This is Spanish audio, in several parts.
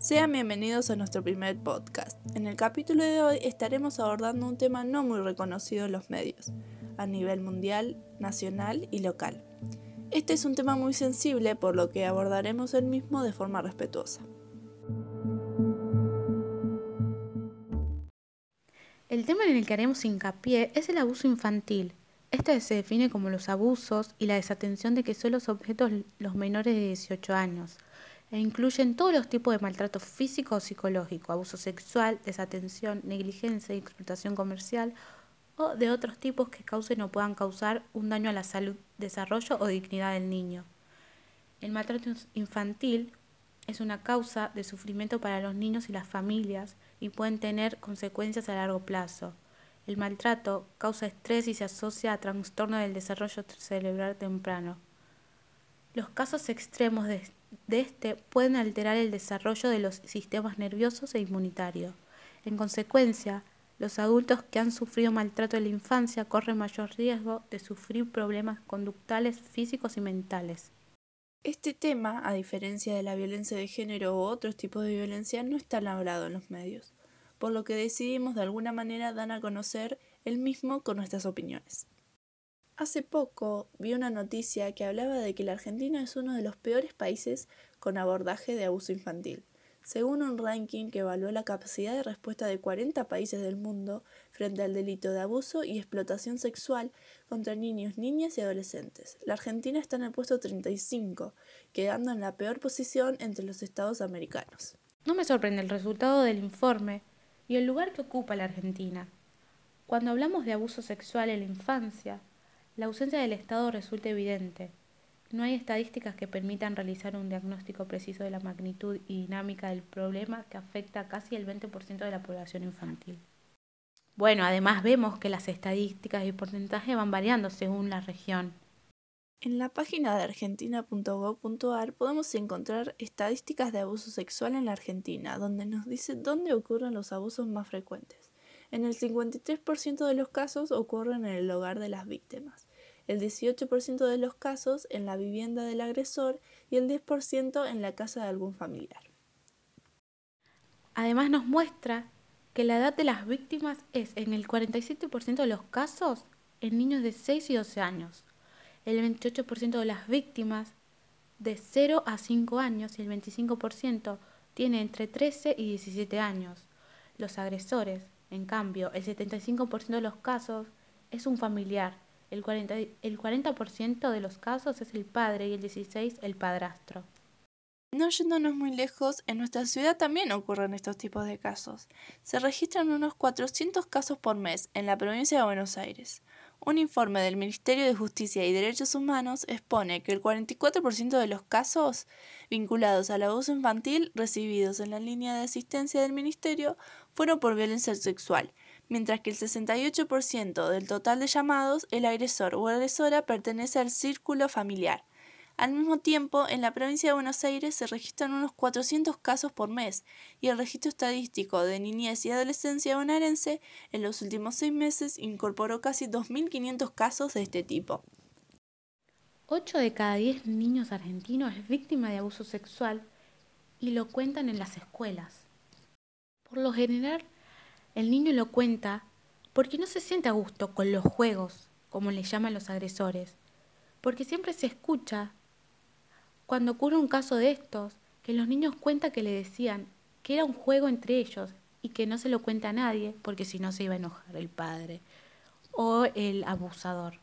Sean bienvenidos a nuestro primer podcast. En el capítulo de hoy estaremos abordando un tema no muy reconocido en los medios, a nivel mundial, nacional y local. Este es un tema muy sensible por lo que abordaremos el mismo de forma respetuosa. El tema en el que haremos hincapié es el abuso infantil. Este se define como los abusos y la desatención de que son los objetos los menores de 18 años, e incluyen todos los tipos de maltrato físico o psicológico, abuso sexual, desatención, negligencia y explotación comercial, o de otros tipos que causen o puedan causar un daño a la salud, desarrollo o dignidad del niño. El maltrato infantil es una causa de sufrimiento para los niños y las familias y pueden tener consecuencias a largo plazo. El maltrato causa estrés y se asocia a trastorno del desarrollo cerebral temprano. Los casos extremos de, este pueden alterar el desarrollo de los sistemas nerviosos e inmunitarios. En consecuencia, los adultos que han sufrido maltrato en la infancia corren mayor riesgo de sufrir problemas conductales, físicos y mentales. Este tema, a diferencia de la violencia de género u otros tipos de violencia, no está hablado en los medios, por lo que decidimos de alguna manera dar a conocer el mismo con nuestras opiniones. Hace poco vi una noticia que hablaba de que la Argentina es uno de los peores países con abordaje de abuso infantil según un ranking que evaluó la capacidad de respuesta de 40 países del mundo frente al delito de abuso y explotación sexual contra niños, niñas y adolescentes. La Argentina está en el puesto 35, quedando en la peor posición entre los estados americanos. No me sorprende el resultado del informe y el lugar que ocupa la Argentina. Cuando hablamos de abuso sexual en la infancia, la ausencia del Estado resulta evidente. No hay estadísticas que permitan realizar un diagnóstico preciso de la magnitud y dinámica del problema que afecta a casi el 20% de la población infantil. Bueno, además vemos que las estadísticas y porcentaje van variando según la región. En la página de argentina.gov.ar podemos encontrar estadísticas de abuso sexual en la Argentina, donde nos dice dónde ocurren los abusos más frecuentes. En el 53% de los casos ocurren en el hogar de las víctimas el 18% de los casos en la vivienda del agresor y el 10% en la casa de algún familiar. Además nos muestra que la edad de las víctimas es en el 47% de los casos en niños de 6 y 12 años, el 28% de las víctimas de 0 a 5 años y el 25% tiene entre 13 y 17 años. Los agresores, en cambio, el 75% de los casos es un familiar el 40%, el 40 de los casos es el padre y el 16% el padrastro. No yéndonos muy lejos, en nuestra ciudad también ocurren estos tipos de casos. Se registran unos 400 casos por mes en la provincia de Buenos Aires. Un informe del Ministerio de Justicia y Derechos Humanos expone que el 44% de los casos vinculados al abuso infantil recibidos en la línea de asistencia del Ministerio fueron por violencia sexual mientras que el 68% del total de llamados, el agresor o agresora pertenece al círculo familiar. Al mismo tiempo, en la provincia de Buenos Aires se registran unos 400 casos por mes y el registro estadístico de niñez y adolescencia bonaerense en los últimos seis meses incorporó casi 2.500 casos de este tipo. 8 de cada 10 niños argentinos es víctima de abuso sexual y lo cuentan en las escuelas. Por lo general, el niño lo cuenta porque no se siente a gusto con los juegos, como le llaman los agresores, porque siempre se escucha cuando ocurre un caso de estos, que los niños cuentan que le decían que era un juego entre ellos y que no se lo cuenta a nadie porque si no se iba a enojar el padre o el abusador.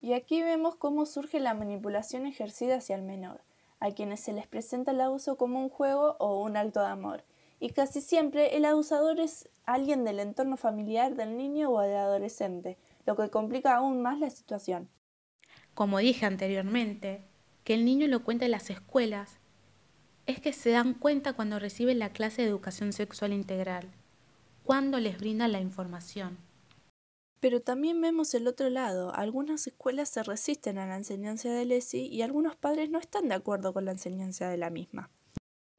Y aquí vemos cómo surge la manipulación ejercida hacia el menor, a quienes se les presenta el abuso como un juego o un acto de amor, y casi siempre el abusador es alguien del entorno familiar del niño o del adolescente, lo que complica aún más la situación. Como dije anteriormente, que el niño lo cuenta en las escuelas es que se dan cuenta cuando reciben la clase de educación sexual integral, cuando les brindan la información. Pero también vemos el otro lado, algunas escuelas se resisten a la enseñanza de Lesi y algunos padres no están de acuerdo con la enseñanza de la misma.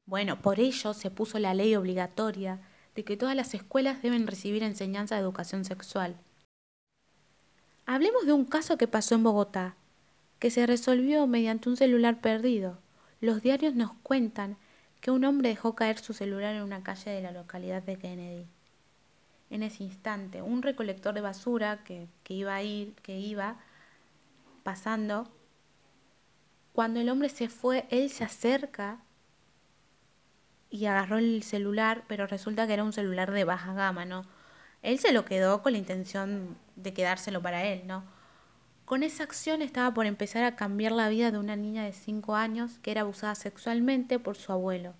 Bueno, por ello se puso la ley obligatoria de que todas las escuelas deben recibir enseñanza de educación sexual. Hablemos de un caso que pasó en Bogotá, que se resolvió mediante un celular perdido. Los diarios nos cuentan que un hombre dejó caer su celular en una calle de la localidad de Kennedy. En ese instante, un recolector de basura que, que iba a ir, que iba pasando, cuando el hombre se fue, él se acerca y agarró el celular, pero resulta que era un celular de baja gama, ¿no? Él se lo quedó con la intención de quedárselo para él, ¿no? Con esa acción estaba por empezar a cambiar la vida de una niña de 5 años que era abusada sexualmente por su abuelo.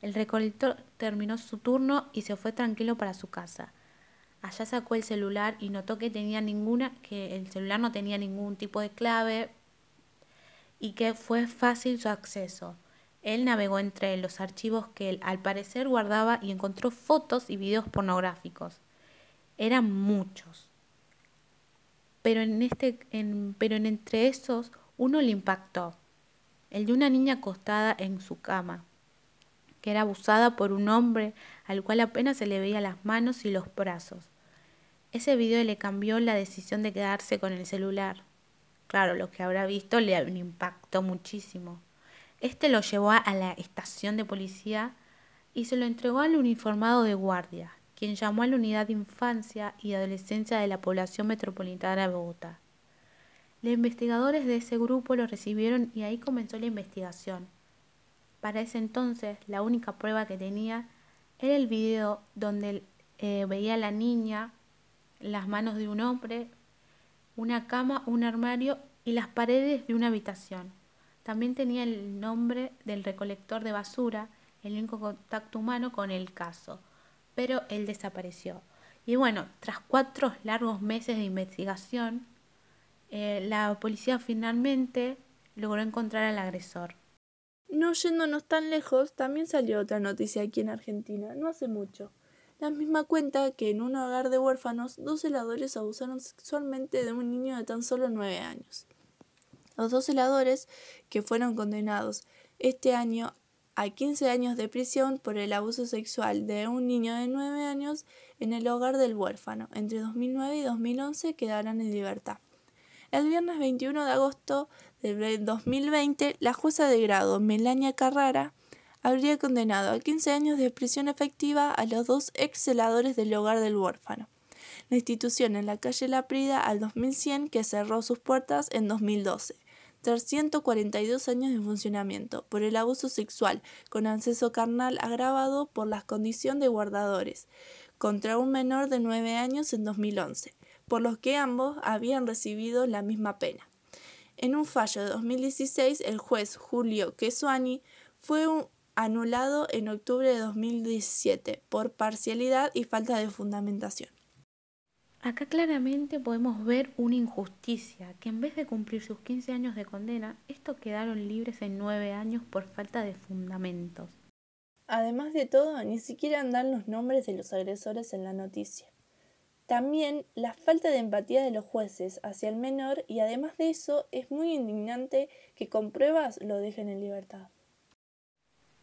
El recolector terminó su turno y se fue tranquilo para su casa. Allá sacó el celular y notó que tenía ninguna, que el celular no tenía ningún tipo de clave y que fue fácil su acceso. Él navegó entre los archivos que él al parecer guardaba y encontró fotos y videos pornográficos. Eran muchos. Pero en este, pero en entre esos uno le impactó, el de una niña acostada en su cama, que era abusada por un hombre al cual apenas se le veía las manos y los brazos. Ese video le cambió la decisión de quedarse con el celular. Claro, lo que habrá visto le impactó muchísimo. Este lo llevó a la estación de policía y se lo entregó al uniformado de guardia, quien llamó a la unidad de infancia y adolescencia de la población metropolitana de Bogotá. Los investigadores de ese grupo lo recibieron y ahí comenzó la investigación. Para ese entonces, la única prueba que tenía era el video donde eh, veía a la niña las manos de un hombre, una cama, un armario y las paredes de una habitación. También tenía el nombre del recolector de basura, el único contacto humano con el caso, pero él desapareció. Y bueno, tras cuatro largos meses de investigación, eh, la policía finalmente logró encontrar al agresor. No yéndonos tan lejos, también salió otra noticia aquí en Argentina, no hace mucho. La misma cuenta que en un hogar de huérfanos, dos celadores abusaron sexualmente de un niño de tan solo nueve años. Los dos celadores, que fueron condenados este año a 15 años de prisión por el abuso sexual de un niño de nueve años en el hogar del huérfano, entre 2009 y 2011 quedarán en libertad. El viernes 21 de agosto de 2020, la jueza de grado Melania Carrara habría condenado a 15 años de prisión efectiva a los dos ex celadores del hogar del huérfano. La institución en la calle La Prida al 2100 que cerró sus puertas en 2012. 342 años de funcionamiento por el abuso sexual con acceso carnal agravado por la condición de guardadores contra un menor de 9 años en 2011, por los que ambos habían recibido la misma pena. En un fallo de 2016, el juez Julio Quesuani fue anulado en octubre de 2017 por parcialidad y falta de fundamentación. Acá claramente podemos ver una injusticia, que en vez de cumplir sus 15 años de condena, estos quedaron libres en 9 años por falta de fundamentos. Además de todo, ni siquiera dan los nombres de los agresores en la noticia. También la falta de empatía de los jueces hacia el menor y además de eso es muy indignante que con pruebas lo dejen en libertad.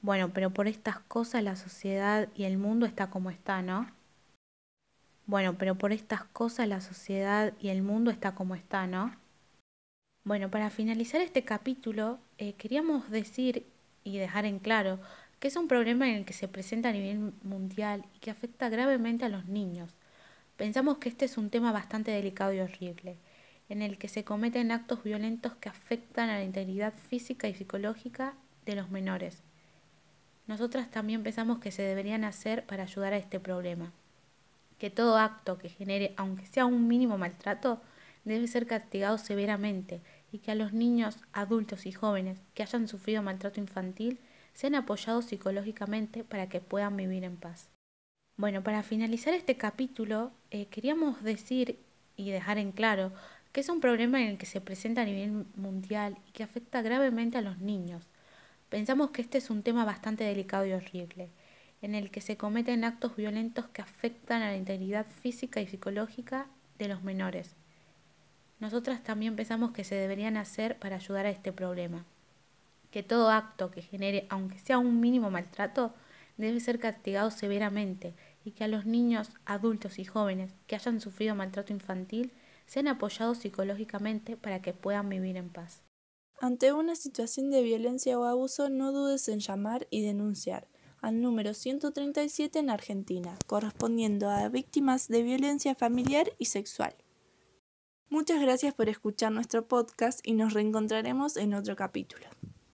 Bueno, pero por estas cosas la sociedad y el mundo está como está, ¿no? Bueno, pero por estas cosas la sociedad y el mundo está como está, ¿no? Bueno, para finalizar este capítulo, eh, queríamos decir y dejar en claro que es un problema en el que se presenta a nivel mundial y que afecta gravemente a los niños. Pensamos que este es un tema bastante delicado y horrible, en el que se cometen actos violentos que afectan a la integridad física y psicológica de los menores, nosotras también pensamos que se deberían hacer para ayudar a este problema. Que todo acto que genere, aunque sea un mínimo maltrato, debe ser castigado severamente y que a los niños, adultos y jóvenes que hayan sufrido maltrato infantil sean apoyados psicológicamente para que puedan vivir en paz. Bueno, para finalizar este capítulo, eh, queríamos decir y dejar en claro que es un problema en el que se presenta a nivel mundial y que afecta gravemente a los niños, Pensamos que este es un tema bastante delicado y horrible, en el que se cometen actos violentos que afectan a la integridad física y psicológica de los menores. Nosotras también pensamos que se deberían hacer para ayudar a este problema. Que todo acto que genere, aunque sea un mínimo maltrato, debe ser castigado severamente y que a los niños, adultos y jóvenes que hayan sufrido maltrato infantil sean apoyados psicológicamente para que puedan vivir en paz. Ante una situación de violencia o abuso, no dudes en llamar y denunciar al número 137 en Argentina, correspondiendo a víctimas de violencia familiar y sexual. Muchas gracias por escuchar nuestro podcast y nos reencontraremos en otro capítulo.